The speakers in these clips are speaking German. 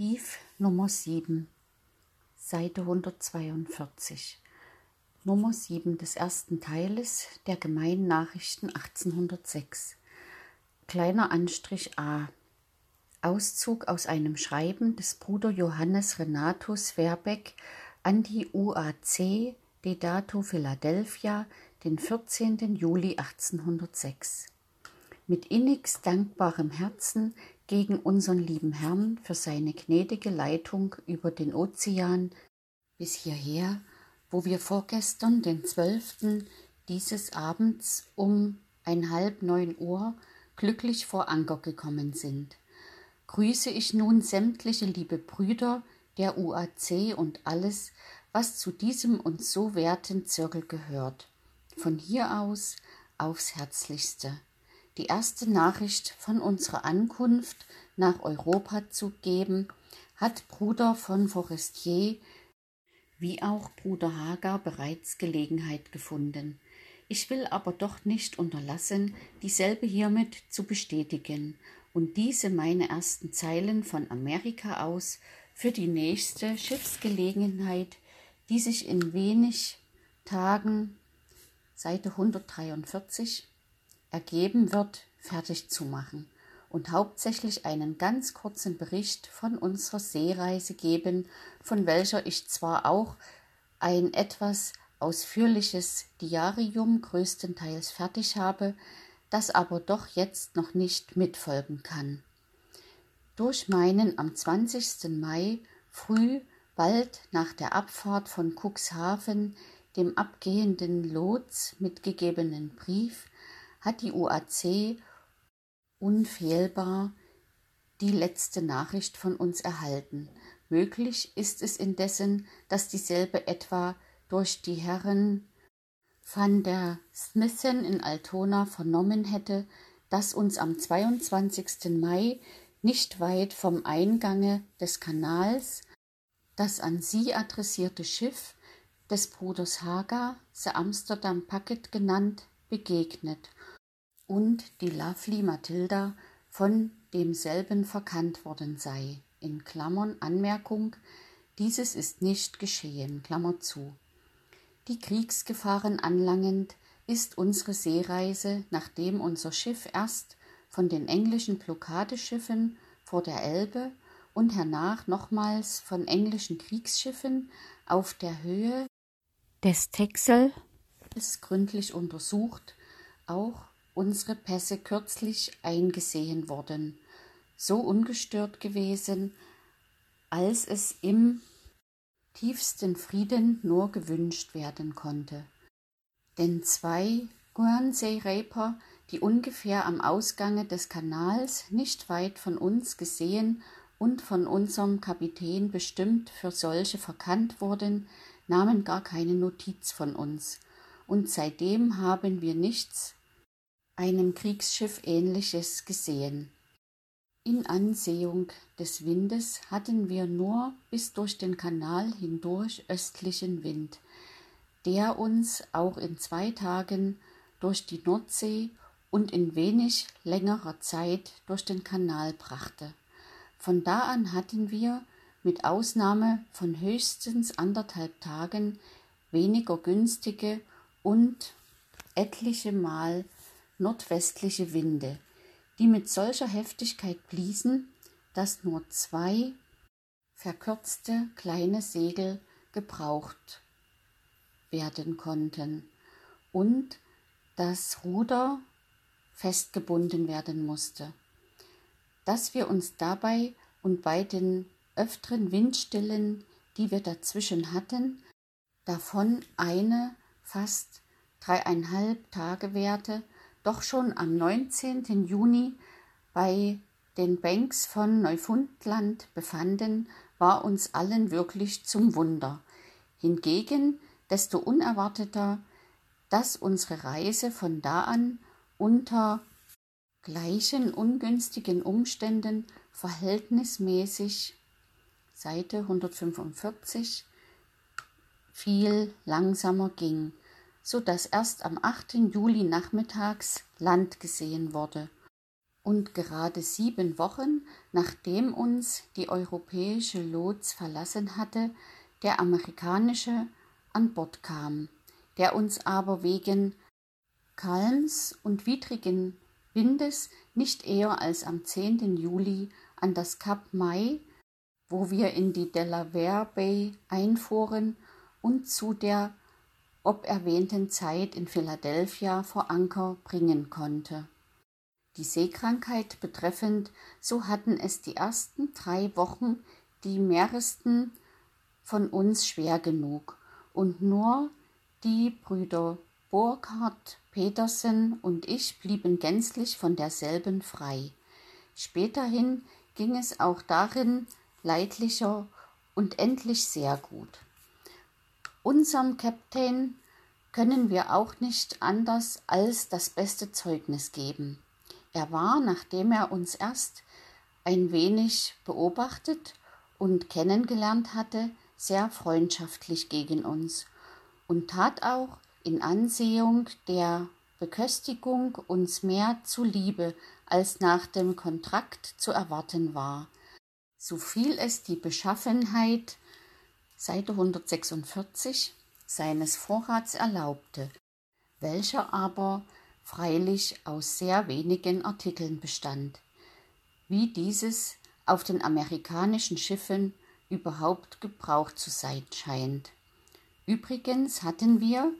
Brief Nummer 7, Seite 142, Nummer 7 des ersten Teiles der Gemeinen Nachrichten 1806. Kleiner Anstrich A. Auszug aus einem Schreiben des Bruder Johannes Renatus Verbeck an die UAC Dedato Philadelphia den 14. Juli 1806. Mit innigst dankbarem Herzen gegen unseren lieben Herrn für seine gnädige Leitung über den Ozean bis hierher, wo wir vorgestern, den 12. dieses Abends um ein halb neun Uhr glücklich vor Anker gekommen sind grüße ich nun sämtliche liebe Brüder der UAC und alles, was zu diesem uns so werten Zirkel gehört. Von hier aus aufs Herzlichste. Die erste Nachricht von unserer Ankunft nach Europa zu geben, hat Bruder von Forestier wie auch Bruder Hagar bereits Gelegenheit gefunden. Ich will aber doch nicht unterlassen, dieselbe hiermit zu bestätigen und diese meine ersten Zeilen von Amerika aus für die nächste Schiffsgelegenheit, die sich in wenig Tagen, Seite 143, ergeben wird, fertig zu machen und hauptsächlich einen ganz kurzen Bericht von unserer Seereise geben, von welcher ich zwar auch ein etwas ausführliches Diarium größtenteils fertig habe, das aber doch jetzt noch nicht mitfolgen kann. Durch meinen am 20. Mai früh, bald nach der Abfahrt von Cuxhaven, dem abgehenden Lots mitgegebenen Brief, hat die UAC unfehlbar die letzte Nachricht von uns erhalten. Möglich ist es indessen, dass dieselbe etwa durch die Herren van der Smithen in Altona vernommen hätte, dass uns am 22. Mai nicht weit vom Eingange des Kanals das an sie adressierte Schiff des Bruders Haga, The Amsterdam Packet genannt, begegnet und die Lovely Matilda von demselben verkannt worden sei. In Klammern Anmerkung, dieses ist nicht geschehen, Klammer zu. Die Kriegsgefahren anlangend ist unsere Seereise, nachdem unser Schiff erst von den englischen Blockadeschiffen vor der Elbe und hernach nochmals von englischen Kriegsschiffen auf der Höhe des Texel ist gründlich untersucht, auch unsere Pässe kürzlich eingesehen worden, so ungestört gewesen, als es im tiefsten Frieden nur gewünscht werden konnte. Denn zwei Guernsey-Reaper, die ungefähr am Ausgange des Kanals nicht weit von uns gesehen und von unserem Kapitän bestimmt für solche verkannt wurden, nahmen gar keine Notiz von uns, und seitdem haben wir nichts einem Kriegsschiff ähnliches gesehen. In Ansehung des Windes hatten wir nur bis durch den Kanal hindurch östlichen Wind, der uns auch in zwei Tagen durch die Nordsee und in wenig längerer Zeit durch den Kanal brachte. Von da an hatten wir, mit Ausnahme von höchstens anderthalb Tagen, weniger günstige und etliche Mal nordwestliche Winde, die mit solcher Heftigkeit bliesen, dass nur zwei verkürzte kleine Segel gebraucht werden konnten und das Ruder festgebunden werden musste. Dass wir uns dabei und bei den öfteren Windstillen, die wir dazwischen hatten, davon eine fast dreieinhalb Tage währte, doch schon am 19. Juni bei den Banks von Neufundland befanden, war uns allen wirklich zum Wunder. Hingegen desto unerwarteter, dass unsere Reise von da an unter gleichen ungünstigen Umständen verhältnismäßig Seite 145 viel langsamer ging so dass erst am 8. Juli nachmittags Land gesehen wurde und gerade sieben Wochen nachdem uns die europäische Lots verlassen hatte, der amerikanische an Bord kam, der uns aber wegen Kalms und widrigen Windes nicht eher als am 10. Juli an das Kap Mai, wo wir in die Delaware Bay einfuhren und zu der ob erwähnten Zeit in Philadelphia vor Anker bringen konnte. Die Seekrankheit betreffend, so hatten es die ersten drei Wochen die mehrsten von uns schwer genug, und nur die Brüder Burkhard Petersen und ich blieben gänzlich von derselben frei. Späterhin ging es auch darin leidlicher und endlich sehr gut. Unserem Kapitän können wir auch nicht anders als das beste Zeugnis geben. Er war, nachdem er uns erst ein wenig beobachtet und kennengelernt hatte, sehr freundschaftlich gegen uns und tat auch in Ansehung der Beköstigung uns mehr zuliebe, als nach dem Kontrakt zu erwarten war. So fiel es die Beschaffenheit Seite 146 seines Vorrats erlaubte, welcher aber freilich aus sehr wenigen Artikeln bestand, wie dieses auf den amerikanischen Schiffen überhaupt gebraucht zu sein scheint. Übrigens hatten wir,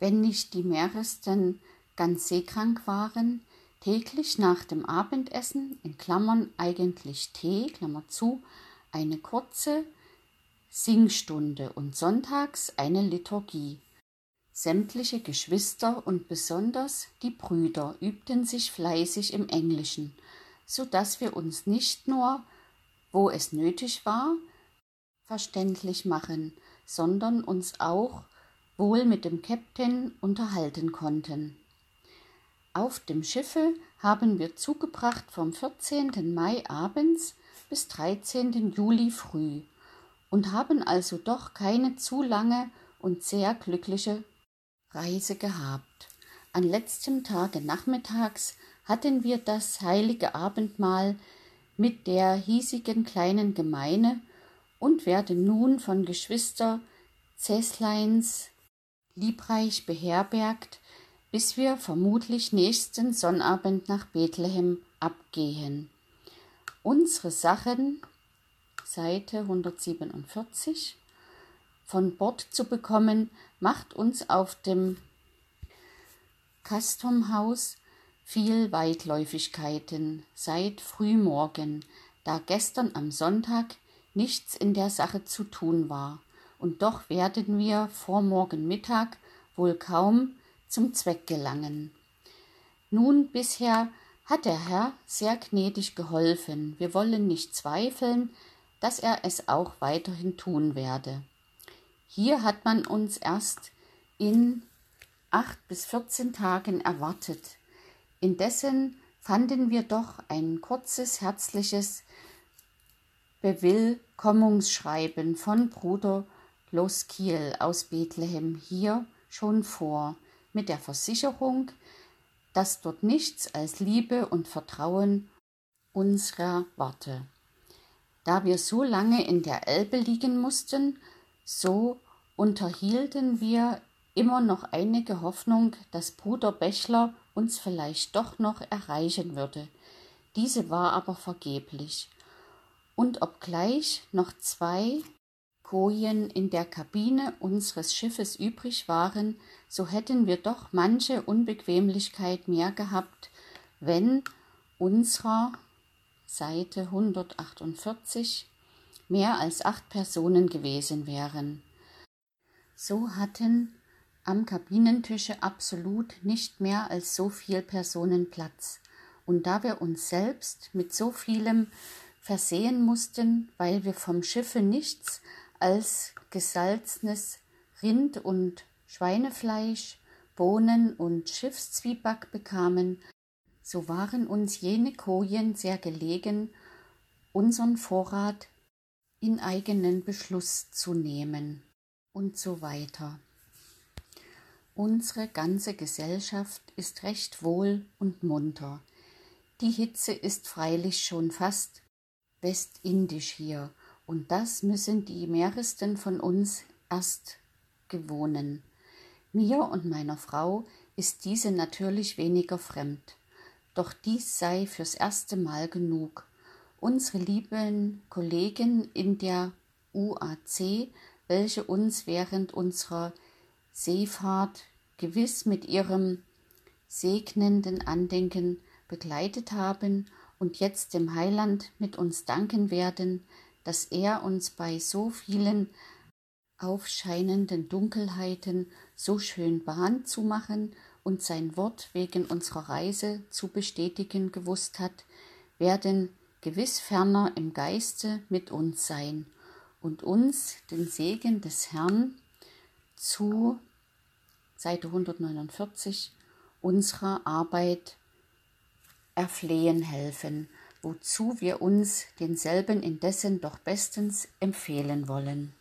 wenn nicht die meisten ganz seekrank waren, täglich nach dem Abendessen, in Klammern eigentlich Tee, Klammer zu, eine kurze Singstunde und sonntags eine Liturgie. Sämtliche Geschwister und besonders die Brüder übten sich fleißig im Englischen, so dass wir uns nicht nur, wo es nötig war, verständlich machen, sondern uns auch wohl mit dem Kapitän unterhalten konnten. Auf dem Schiffe haben wir zugebracht vom 14. Mai abends bis 13. Juli früh und haben also doch keine zu lange und sehr glückliche Reise gehabt. An letztem Tage nachmittags hatten wir das heilige Abendmahl mit der hiesigen kleinen Gemeine und werden nun von Geschwister Zäsleins liebreich beherbergt, bis wir vermutlich nächsten Sonnabend nach Bethlehem abgehen. Unsere Sachen, Seite 147, von Bord zu bekommen, macht uns auf dem Custom-Haus viel Weitläufigkeiten seit frühmorgen, da gestern am Sonntag nichts in der Sache zu tun war, und doch werden wir vor morgen Mittag wohl kaum zum Zweck gelangen. Nun bisher hat der Herr sehr gnädig geholfen, wir wollen nicht zweifeln, dass er es auch weiterhin tun werde. Hier hat man uns erst in acht bis vierzehn Tagen erwartet. Indessen fanden wir doch ein kurzes, herzliches Bewillkommungsschreiben von Bruder Loskiel aus Bethlehem hier schon vor, mit der Versicherung, dass dort nichts als Liebe und Vertrauen unserer warte. Da wir so lange in der Elbe liegen mussten, so unterhielten wir immer noch einige Hoffnung, dass Bruder Bächler uns vielleicht doch noch erreichen würde. Diese war aber vergeblich. Und obgleich noch zwei Kojen in der Kabine unseres Schiffes übrig waren, so hätten wir doch manche Unbequemlichkeit mehr gehabt, wenn unserer Seite 148 mehr als acht Personen gewesen wären. So hatten am Kabinentische absolut nicht mehr als so viel Personen Platz. Und da wir uns selbst mit so vielem versehen mussten, weil wir vom Schiffe nichts als gesalznes Rind und Schweinefleisch, Bohnen und Schiffszwieback bekamen, so waren uns jene Kojen sehr gelegen, unseren Vorrat in eigenen Beschluss zu nehmen und so weiter. Unsere ganze Gesellschaft ist recht wohl und munter. Die Hitze ist freilich schon fast westindisch hier, und das müssen die meisten von uns erst gewohnen. Mir und meiner Frau ist diese natürlich weniger fremd. Doch dies sei fürs erste Mal genug. Unsere lieben Kollegen in der UAC, welche uns während unserer Seefahrt gewiss mit ihrem segnenden Andenken begleitet haben und jetzt dem Heiland mit uns danken werden, dass er uns bei so vielen aufscheinenden Dunkelheiten so schön Bahn zu machen und sein Wort wegen unserer Reise zu bestätigen gewusst hat, werden gewiss ferner im Geiste mit uns sein und uns den Segen des Herrn zu Seite 149 unserer Arbeit erflehen helfen, wozu wir uns denselben indessen doch bestens empfehlen wollen.